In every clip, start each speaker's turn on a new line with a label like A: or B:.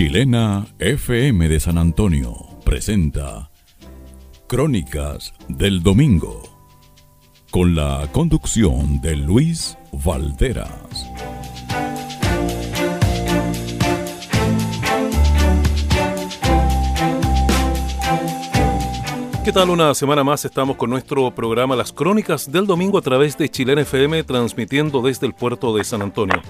A: Chilena FM de San Antonio presenta Crónicas del Domingo con la conducción de Luis Valderas.
B: ¿Qué tal? Una semana más estamos con nuestro programa Las Crónicas del Domingo a través de Chilena FM transmitiendo desde el puerto de San Antonio.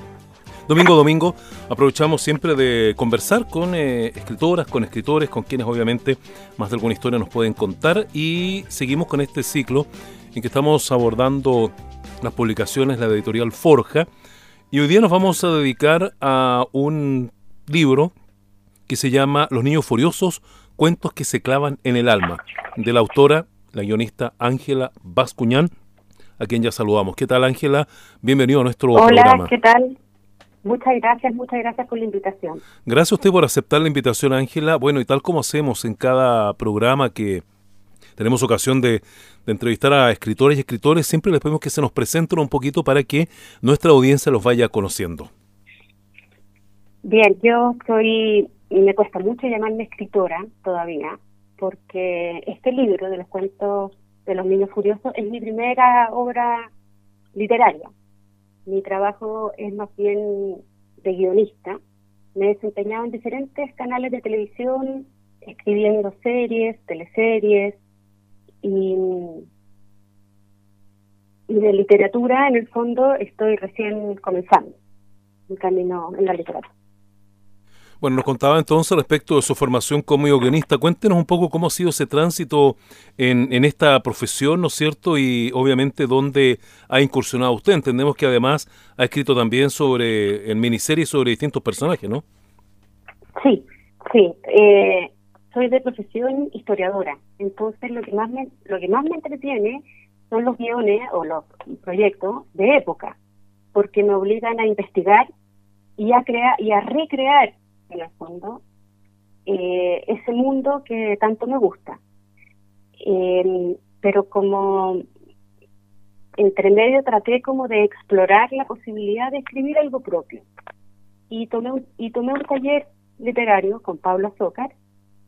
B: Domingo domingo aprovechamos siempre de conversar con eh, escritoras, con escritores, con quienes obviamente más de alguna historia nos pueden contar y seguimos con este ciclo en que estamos abordando las publicaciones, la editorial Forja y hoy día nos vamos a dedicar a un libro que se llama Los Niños Furiosos, cuentos que se clavan en el alma, de la autora, la guionista Ángela Bascuñán, a quien ya saludamos. ¿Qué tal Ángela? Bienvenido a nuestro programa.
C: Hola, ¿qué tal? Muchas gracias, muchas gracias por la invitación.
B: Gracias a usted por aceptar la invitación, Ángela. Bueno, y tal como hacemos en cada programa que tenemos ocasión de, de, entrevistar a escritores y escritores, siempre les pedimos que se nos presenten un poquito para que nuestra audiencia los vaya conociendo.
C: Bien, yo soy, me cuesta mucho llamarme escritora todavía, porque este libro de los cuentos de los niños furiosos es mi primera obra literaria mi trabajo es más bien de guionista. Me he desempeñado en diferentes canales de televisión, escribiendo series, teleseries y, y de literatura, en el fondo, estoy recién comenzando mi camino en la literatura.
B: Bueno, nos contaba entonces respecto de su formación como guionista. Cuéntenos un poco cómo ha sido ese tránsito en, en esta profesión, ¿no es cierto? Y obviamente dónde ha incursionado usted. Entendemos que además ha escrito también sobre, en miniseries sobre distintos personajes, ¿no?
C: Sí, sí. Eh, soy de profesión historiadora. Entonces lo que más me, lo que más me entretiene son los guiones o los proyectos de época, porque me obligan a investigar y a crear y a recrear en el fondo, eh, ese mundo que tanto me gusta. Eh, pero como entre medio traté como de explorar la posibilidad de escribir algo propio. Y tomé un, y tomé un taller literario con Pablo Azócar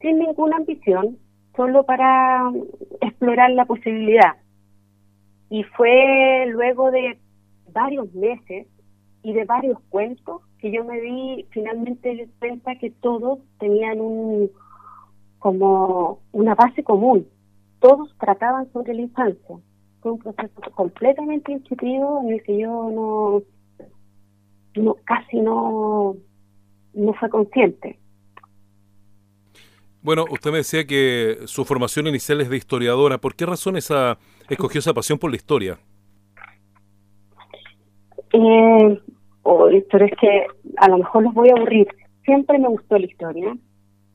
C: sin ninguna ambición, solo para explorar la posibilidad. Y fue luego de varios meses y de varios cuentos que yo me di finalmente cuenta que todos tenían un como una base común. Todos trataban sobre la infancia. Fue un proceso completamente intuitivo en el que yo no, no casi no, no fue consciente.
B: Bueno, usted me decía que su formación inicial es de historiadora. ¿Por qué razón esa escogió esa pasión por la historia?
C: Eh, pero es que a lo mejor los voy a aburrir. Siempre me gustó la historia,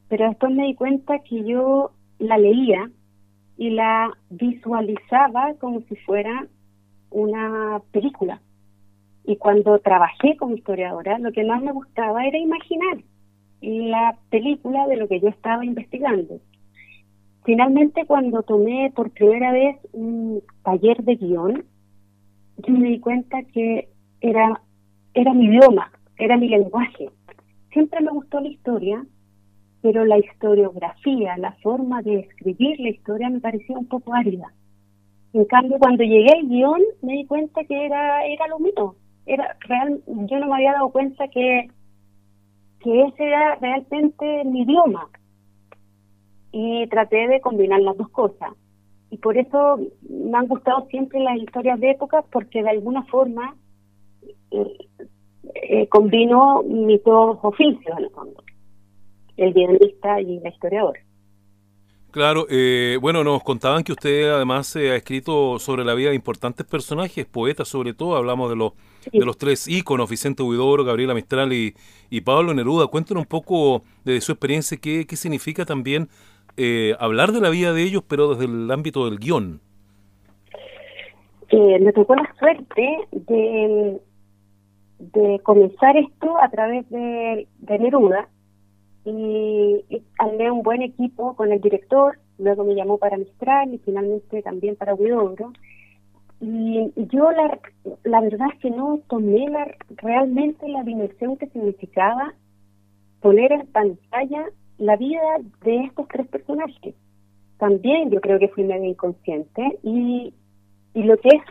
C: pero después me di cuenta que yo la leía y la visualizaba como si fuera una película. Y cuando trabajé como historiadora, lo que más me gustaba era imaginar la película de lo que yo estaba investigando. Finalmente, cuando tomé por primera vez un taller de guion, yo me di cuenta que era era mi idioma, era mi lenguaje. Siempre me gustó la historia, pero la historiografía, la forma de escribir la historia me parecía un poco árida. En cambio, cuando llegué al guion, me di cuenta que era, era lo mío. Era real, yo no me había dado cuenta que, que ese era realmente mi idioma. Y traté de combinar las dos cosas. Y por eso me han gustado siempre las historias de época, porque de alguna forma eh, combino mis dos oficios en el fondo, el guionista y la historiadora.
B: Claro, eh, bueno, nos contaban que usted además ha escrito sobre la vida de importantes personajes, poetas sobre todo, hablamos de los de los tres íconos, Vicente Huidoro, Gabriela Mistral y, y Pablo Neruda. Cuéntenos un poco de su experiencia, qué, qué significa también eh, hablar de la vida de ellos, pero desde el ámbito del guion.
C: Eh, me tocó la suerte de, de comenzar esto a través de, de Neruda y, y un buen equipo con el director, luego me llamó para Mistral y finalmente también para Huidobro. Y yo la, la verdad es que no tomé la, realmente la dimensión que significaba poner en pantalla la vida de estos tres personajes. También yo creo que fui medio inconsciente y, y lo que es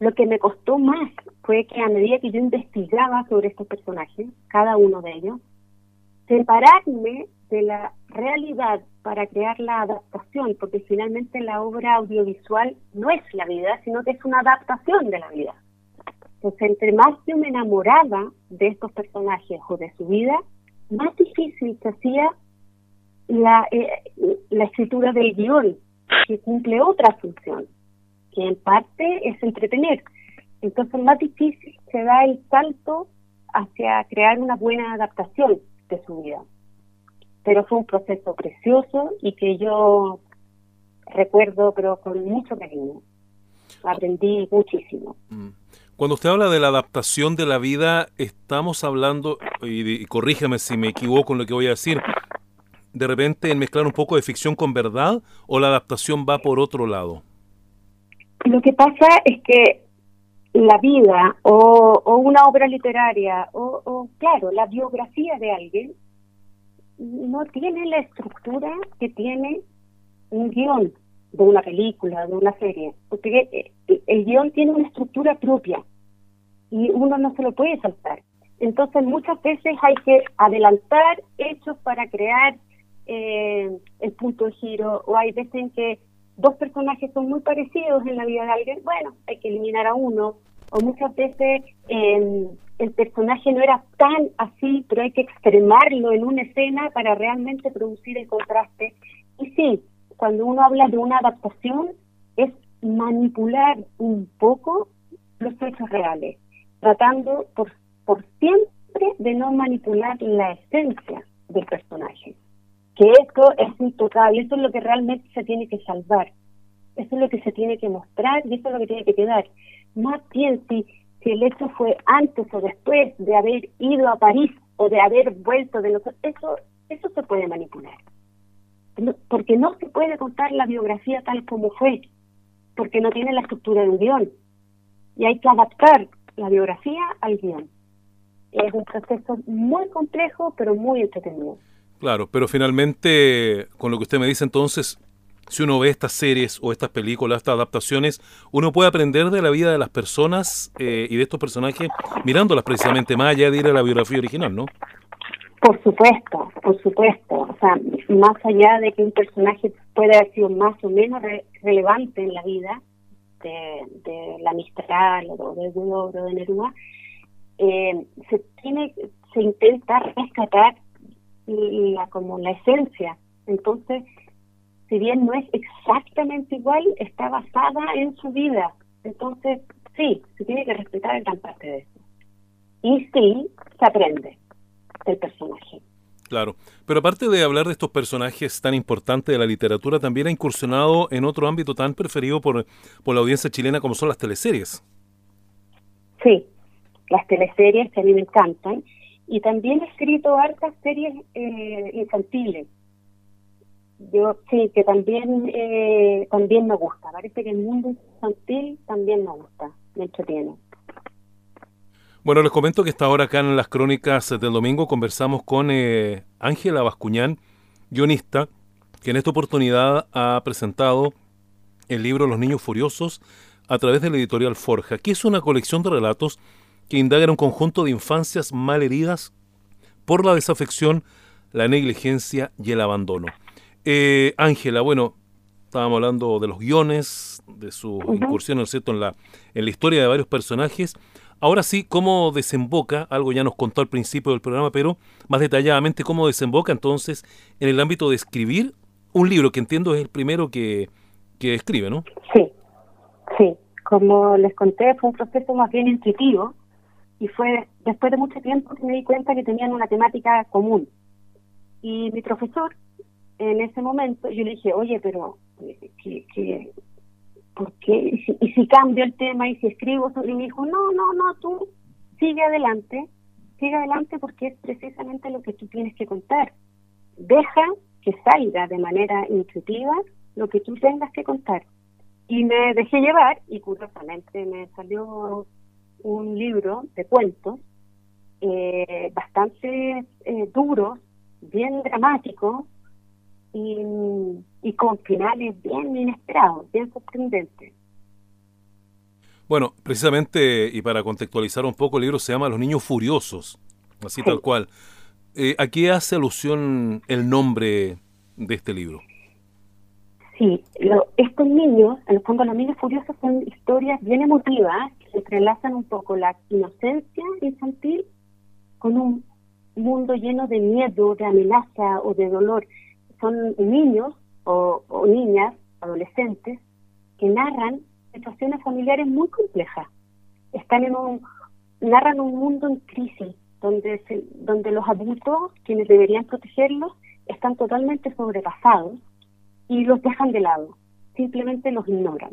C: lo que me costó más fue que a medida que yo investigaba sobre estos personajes, cada uno de ellos, separarme de la realidad para crear la adaptación, porque finalmente la obra audiovisual no es la vida, sino que es una adaptación de la vida. Entonces, entre más yo me enamoraba de estos personajes o de su vida, más difícil se hacía la, eh, la escritura del guion, que cumple otra función, que en parte es entretener. Entonces, más difícil se da el salto hacia crear una buena adaptación de su vida. Pero fue un proceso precioso y que yo recuerdo, pero con mucho cariño. Aprendí muchísimo. Mm.
B: Cuando usted habla de la adaptación de la vida, estamos hablando, y, corrígeme si me equivoco en lo que voy a decir, de repente en mezclar un poco de ficción con verdad o la adaptación va por otro lado?
C: Lo que pasa es que la vida o, una obra literaria o, claro, la biografía de alguien no tiene la estructura que tiene un guion de una película, de una serie, porque eh, el guion tiene una estructura propia y uno no se lo puede saltar. Entonces muchas veces hay que adelantar hechos para crear eh, el punto de giro o hay veces en que dos personajes son muy parecidos en la vida de alguien, bueno, hay que eliminar a uno o muchas veces em, el personaje no era tan así, pero hay que extremarlo en una escena para realmente producir el contraste. Y sí, cuando uno habla de una adaptación, es manipular un poco los hechos reales, tratando por, por siempre de no manipular la esencia del personaje. Que esto es intocable, eso es lo que realmente se tiene que salvar, eso es lo que se tiene que mostrar y eso es lo que tiene que quedar más bien si, si el hecho fue antes o después de haber ido a París o de haber vuelto de nosotros, eso, eso se puede manipular. porque no se puede contar la biografía tal como fue, porque no tiene la estructura de un guion. Y hay que adaptar la biografía al guion. Es un proceso muy complejo, pero muy entretenido.
B: Claro, pero finalmente, con lo que usted me dice entonces, si uno ve estas series o estas películas, estas adaptaciones, uno puede aprender de la vida de las personas eh, y de estos personajes mirándolas precisamente más allá de ir a la biografía original, ¿no?
C: Por supuesto, por supuesto. O sea, más allá de que un personaje puede haber sido más o menos relevante en la vida de, la Mistral o de o de Neruda, eh, se tiene, se intenta rescatar la como la esencia. Entonces, si bien no es exactamente igual, está basada en su vida. Entonces, sí, se tiene que respetar gran parte de eso. Y sí, se aprende del personaje.
B: Claro, pero aparte de hablar de estos personajes tan importantes de la literatura, también ha incursionado en otro ámbito tan preferido por, por la audiencia chilena como son las teleseries.
C: Sí, las teleseries que a mí me encantan. Y también he escrito hartas series eh, infantiles yo sí, que también eh, también me gusta. Parece que el mundo infantil también me gusta, me entretiene.
B: Bueno, les comento que esta ahora acá en las crónicas del domingo conversamos con eh, Ángela Bascuñán, guionista, que en esta oportunidad ha presentado el libro Los Niños Furiosos a través de la editorial Forja, que es una colección de relatos que indagan un conjunto de infancias mal heridas por la desafección, la negligencia y el abandono. Eh, Ángela, bueno, estábamos hablando de los guiones, de su incursión, ¿no cierto?, en la, en la historia de varios personajes. Ahora sí, ¿cómo desemboca? Algo ya nos contó al principio del programa, pero más detalladamente, ¿cómo desemboca entonces en el ámbito de escribir un libro que entiendo es el primero que, que escribe, ¿no?
C: Sí, sí. Como les conté, fue un proceso más bien intuitivo y fue después de mucho tiempo que me di cuenta que tenían una temática común. Y mi profesor, en ese momento, yo le dije, oye, pero ¿qué, qué, por qué? ¿Y si, cambio el tema y si escribo Y me dijo, no, no, no, tú sigue adelante, sigue adelante porque es precisamente lo que tú tienes que contar. Deja que salga de manera intuitiva lo que tú tengas que contar. Y me dejé llevar y curiosamente me salió un libro de cuentos eh, bastante eh, duros, bien dramáticos y, y con finales bien inesperados, bien sorprendentes.
B: Bueno, precisamente, y para contextualizar un poco, el libro se llama Los Niños Furiosos, así tal cual. Eh, ¿A qué hace alusión el nombre de este libro?
C: Sí, estos niños, en el fondo los niños furiosos son historias bien emotivas que entrelazan un poco la inocencia infantil con un mundo lleno de miedo, de amenaza o de dolor. Son niños o, niñas, adolescentes, que narran situaciones familiares muy complejas. Están en un, narran un mundo en crisis, donde, donde los adultos, quienes deberían protegerlos, están totalmente sobrepasados y los dejan de lado, simplemente los ignoran.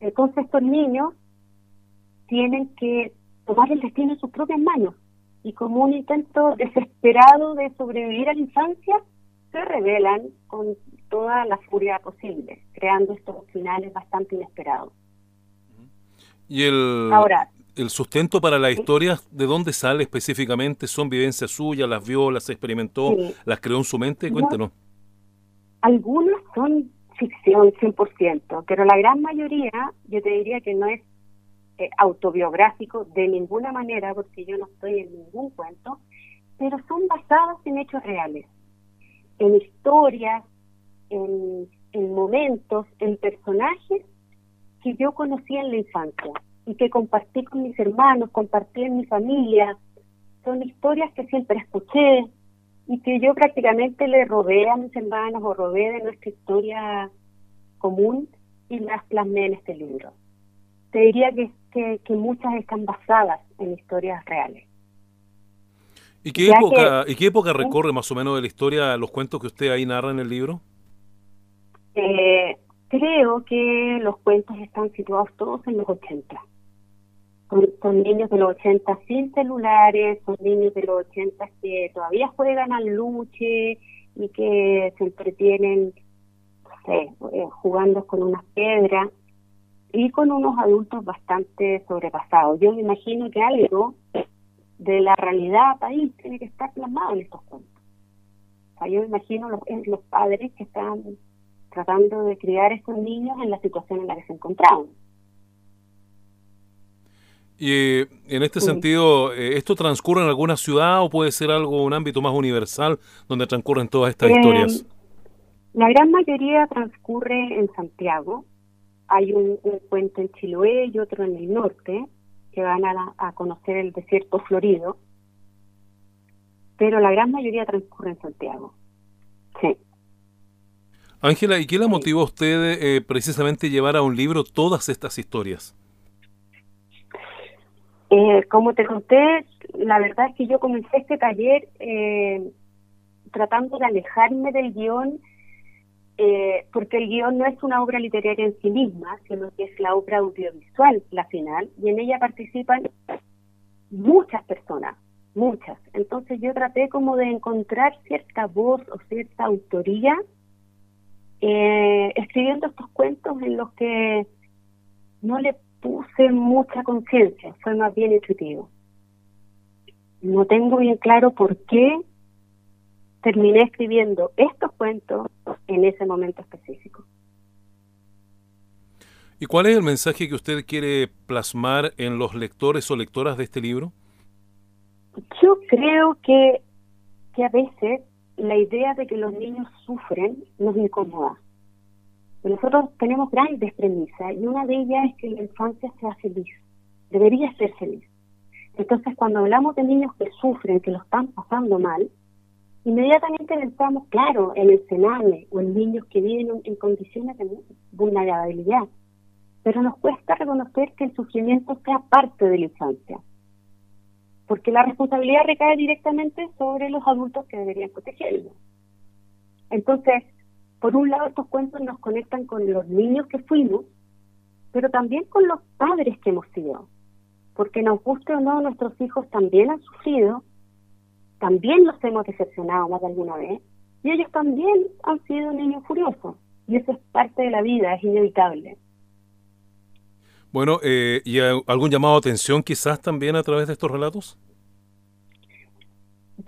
C: Entonces estos niños tienen que tomar el destino en sus propias manos y como un intento desesperado de sobrevivir a la infancia, se rebelan con toda la furia posible, creando estos finales bastante inesperados.
B: ¿Y el, Ahora, el sustento para la historia, de dónde sale específicamente? ¿Son vivencias suyas? ¿Las vio, las experimentó, las creó en su mente? Cuéntenos.
C: Algunas son ficción 100%, pero la gran mayoría yo te diría que no es eh, autobiográfico de ninguna manera, porque yo no estoy en ningún cuento, pero son basadas en hechos reales, en historias, en, en momentos, en personajes que yo conocí en la infancia y que compartí con mis hermanos, compartí en mi familia. Son historias que siempre escuché y que yo prácticamente le robé a mis hermanos o robé de nuestra historia común y las plasmé en este libro. Te diría que que, muchas están basadas en historias reales.
B: ¿Y qué, época, ¿Y qué época recorre más o menos de la historia los cuentos que usted ahí narra en el libro?
C: Eh, creo que los cuentos están situados todos en los 80. Son, niños de los 80 sin celulares, son niños de los 80 que todavía juegan al luche y que se entretienen eh, jugando con unas piedras y con unos adultos bastante sobrepasados. Yo me imagino que algo de la realidad país tiene que estar plasmado en estos cuentos. O sea, yo me imagino los, los padres que están tratando de criar a estos niños en la situación en la que se encontraban.
B: Y eh, en este sentido, eh, ¿esto transcurre en alguna ciudad o puede ser algo, un ámbito más universal donde transcurren todas estas eh, historias?
C: La gran mayoría transcurre en Santiago, hay un, cuento en Chiloé y otro en el norte, que van a, conocer el desierto florido, pero la gran mayoría transcurre en Santiago. Sí.
B: Ángela, ¿y qué la motivó a usted eh, precisamente llevar a un libro todas estas historias?
C: Eh, como te conté, la verdad es que yo comencé este taller eh, tratando de alejarme del guion eh, porque el guion no es una obra literaria en sí misma, sino que es la obra audiovisual, la final, y en ella participan muchas personas, muchas. Entonces yo traté como de encontrar cierta voz o cierta autoría eh, escribiendo estos cuentos en los que no le puse mucha conciencia, fue más bien intuitivo. No tengo bien claro por qué terminé escribiendo estos cuentos en ese momento específico.
B: ¿Y cuál es el mensaje que usted quiere plasmar en los lectores o lectoras de este libro?
C: Yo creo que, que a veces la idea de que los niños sufren nos incomoda. Nosotros tenemos grandes premisas y una de ellas es que la infancia sea feliz, debería ser feliz. Entonces, cuando hablamos de niños que sufren, que lo están pasando mal, inmediatamente pensamos, claro, en el cename o en niños que viven en condiciones de vulnerabilidad, pero nos cuesta reconocer que el sufrimiento sea parte de la infancia, porque la responsabilidad recae directamente sobre los adultos que deberían protegerlo. Entonces, por un lado, estos cuentos nos conectan con los niños que fuimos, pero también con los padres que hemos sido, porque nos guste o no, nuestros hijos también han sufrido también los hemos decepcionado más de alguna vez y ellos también han sido niños furiosos y eso es parte de la vida, es inevitable.
B: Bueno, eh, ¿y algún llamado a atención quizás también a través de estos relatos?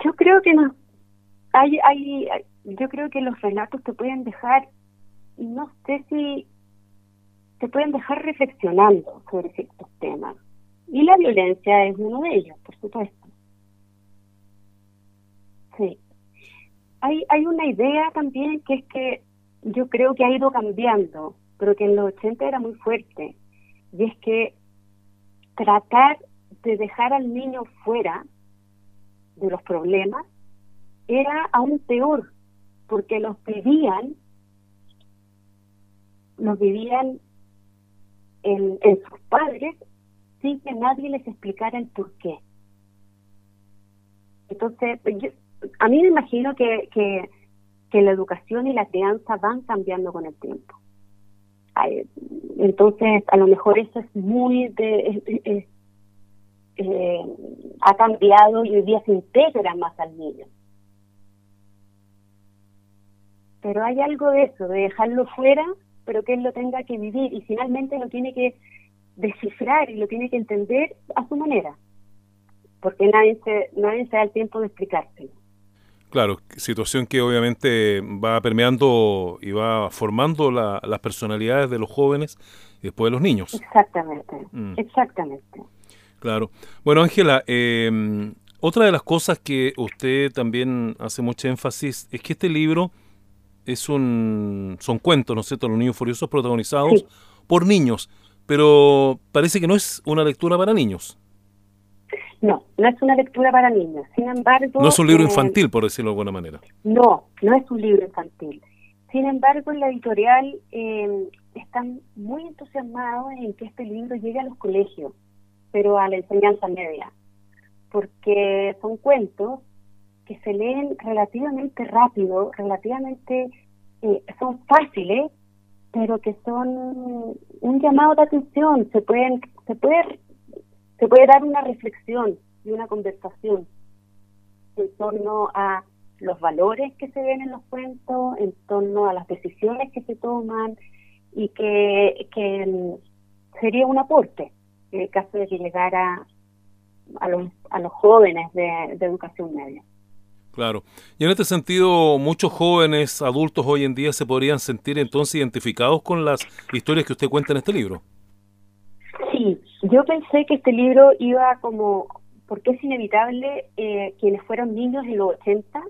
C: Yo creo que no. Hay, hay, yo creo que los relatos te pueden dejar, no sé si te pueden dejar reflexionando sobre ciertos temas. Y la violencia es uno de ellos, por supuesto. Sí. Hay, hay una idea también que es que yo creo que ha ido cambiando, pero que en los 80 era muy fuerte, y es que tratar de dejar al niño fuera de los problemas era aún peor, porque los vivían, los vivían en, en sus padres sin que nadie les explicara el por qué. Entonces, a mí me imagino que, que, la educación y la crianza van cambiando con el tiempo. Entonces, a lo mejor eso es muy de... Eh, ha cambiado y hoy día se integra más al niño. Pero hay algo de eso, de dejarlo fuera, pero que él lo tenga que vivir y finalmente lo tiene que descifrar y lo tiene que entender a su manera, porque nadie se, nadie se da el tiempo de explicárselo.
B: Claro, situación que obviamente va permeando y va formando las personalidades de los jóvenes y después de los niños.
C: Exactamente, mm. exactamente.
B: Claro. Bueno, Ángela, em, otra de las cosas que usted también hace mucho énfasis es que este libro es un son cuentos, ¿no es cierto?, los niños furiosos protagonizados por niños, pero parece que no es una lectura para niños.
C: No, no es una lectura para niños. Sin embargo...
B: No es un libro eh, infantil, por decirlo de alguna manera.
C: No, no es un libro infantil. Sin embargo, en la editorial eh, están muy entusiasmados en que este libro llegue a los colegios, pero a la enseñanza media, porque son cuentos que se leen relativamente rápido, relativamente eh, son fáciles, pero que son un llamado de atención, se pueden se puede se puede dar una reflexión y una conversación en torno a los valores que se ven en los cuentos, en torno a las decisiones que se toman y que, mm, sería un aporte en el caso de que llegara a los, a los jóvenes de, de educación media.
B: Claro. Y en este sentido, muchos jóvenes, adultos hoy en día se podrían sentir entonces identificados con las historias que usted cuenta en este libro.
C: Sí, yo pensé que este libro iba como, porque es inevitable eh, quienes fueron niños en los 80,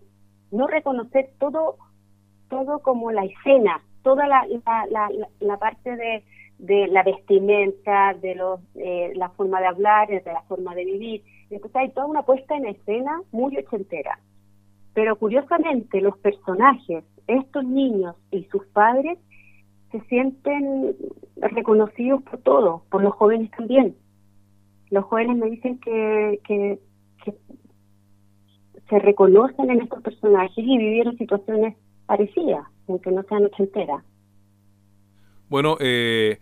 C: no reconocer todo, todo como la escena, toda la, la, la, parte de, de la vestimenta, de los, eh, la forma de hablar, de la forma de vivir. Entonces hay toda una puesta en escena muy ochentera. Pero curiosamente los personajes, estos niños y sus padres, se sienten reconocidos por todos, por los jóvenes también. Los jóvenes me dicen que, que, se reconocen en estos personajes y vivieron situaciones parecidas, aunque no sean ochenteras.
B: Bueno, eh,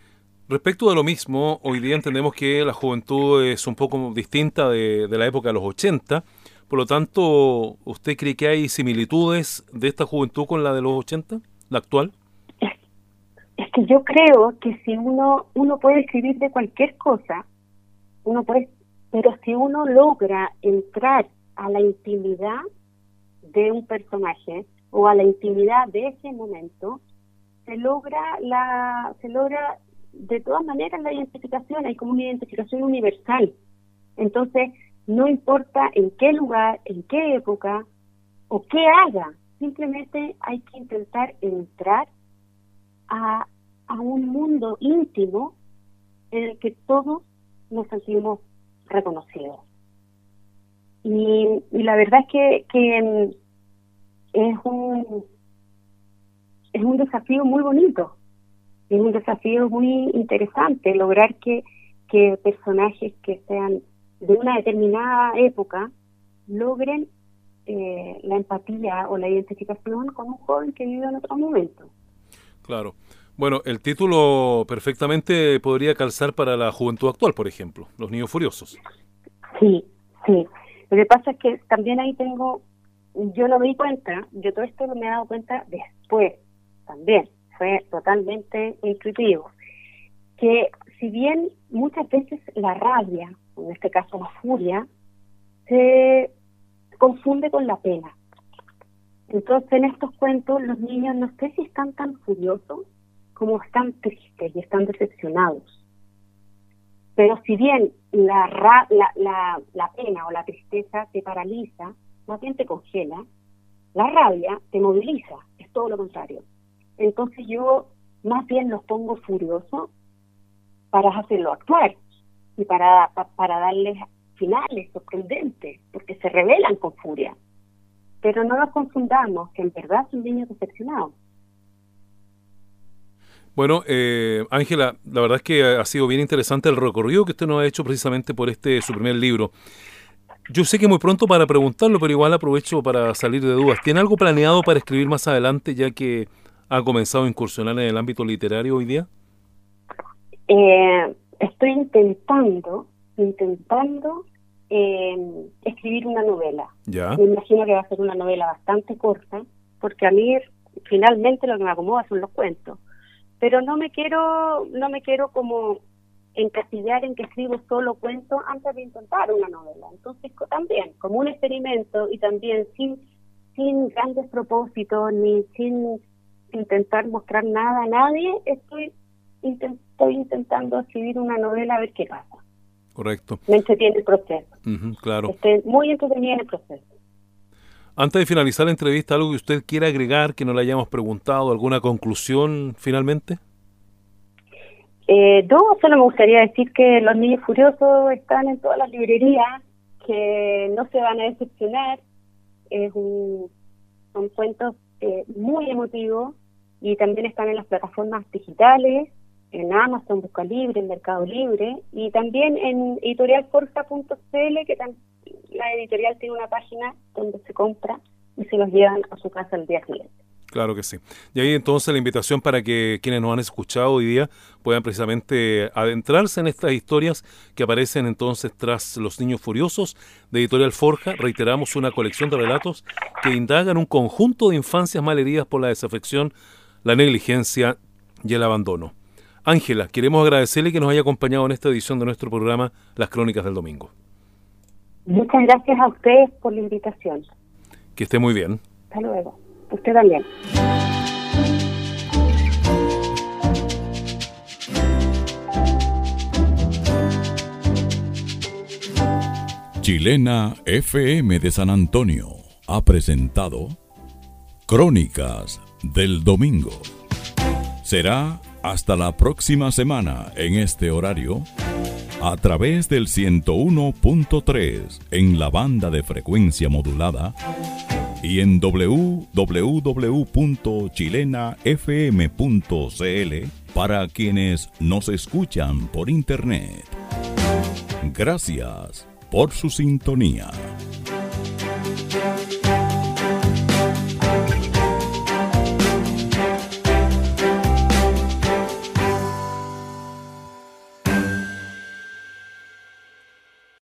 B: respecto de lo mismo, hoy día entendemos que la juventud es un poco distinta de, de la época de los 80. Por lo tanto, ¿usted cree que hay similitudes de esta juventud con la de los 80, la actual?
C: es que yo creo que si uno uno puede escribir de cualquier cosa, uno puede, pero si uno logra entrar a la intimidad de un personaje o a la intimidad de ese momento, se logra la se logra de todas maneras la identificación, hay como una identificación universal. Entonces, no importa en qué lugar, en qué época o qué haga, simplemente hay que intentar entrar a, un mundo íntimo en el que todos nos sentimos reconocidos. Y, la verdad es que, es un, es un desafío muy bonito, es un desafío muy interesante lograr que, que personajes que sean de una determinada época logren eh, la empatía o la identificación con un joven que vive en otro momento.
B: Claro. Bueno, el título perfectamente podría calzar para la juventud actual, por ejemplo, Los Niños Furiosos.
C: Sí, sí. Lo que pasa es que también ahí tengo, yo no me di cuenta, yo todo esto me he dado cuenta después también, fue totalmente intuitivo, que si bien muchas veces la rabia, en este caso la furia, se confunde con la pena. Entonces en estos cuentos los niños no sé si están tan furiosos como están tristes y están decepcionados. Pero si bien la, la, la, pena o la tristeza te paraliza, más bien te congela, la rabia te moviliza, es todo lo contrario. Entonces yo más bien los pongo furiosos para hacerlo actuar y para, para darles finales sorprendentes, porque se revelan con furia. Pero no nos confundamos, que en verdad son niños decepcionados.
B: Bueno, eh, Ángela, la verdad es que ha sido bien interesante el recorrido que usted nos ha hecho precisamente por este su primer libro. Yo sé que muy pronto para preguntarlo, pero igual aprovecho para salir de dudas. ¿Tiene algo planeado para escribir más adelante, ya que ha comenzado a incursionar en el ámbito literario hoy día?
C: Eh, estoy intentando, intentando eh, escribir una novela.
B: Ya.
C: Me imagino que va a ser una novela bastante corta, porque a mí finalmente lo que me acomoda son los cuentos pero no me quiero no me quiero como encasillar en que escribo solo cuentos antes de intentar una novela entonces también como un experimento y también sin sin grandes propósitos ni sin intentar mostrar nada a nadie estoy estoy intentando escribir una novela a ver qué pasa
B: correcto
C: me entretiene el proceso
B: claro
C: estoy muy entretenida en el proceso
B: antes de finalizar la entrevista, ¿algo que usted quiera agregar que no le hayamos preguntado? ¿Alguna conclusión finalmente?
C: Eh, no, solo me gustaría decir que Los Niños Furiosos están en todas las librerías, que no se van a decepcionar. Es un, son cuentos eh, muy emotivos y también están en las plataformas digitales, en Amazon, Busca Libre, en Mercado Libre y también en editorialforja.cl, que la editorial tiene una página donde se compra y se los llevan a su casa el día siguiente.
B: Claro que sí. Y ahí entonces la invitación para que quienes nos han escuchado hoy día puedan precisamente adentrarse en estas historias que aparecen entonces tras Los Niños Furiosos de Editorial Forja. Reiteramos una colección de relatos que indagan un conjunto de infancias malheridas por la desafección, la negligencia y el abandono. Ángela, queremos agradecerle que nos haya acompañado en esta edición de nuestro programa Las Crónicas del Domingo.
C: Muchas gracias a ustedes por la invitación.
B: Que esté muy bien.
C: Hasta luego. Usted también.
A: Chilena FM de San Antonio ha presentado Crónicas del Domingo. Será hasta la próxima semana en este horario a través del 101.3 en la banda de frecuencia modulada y en www.chilenafm.cl para quienes nos escuchan por internet. Gracias por su sintonía.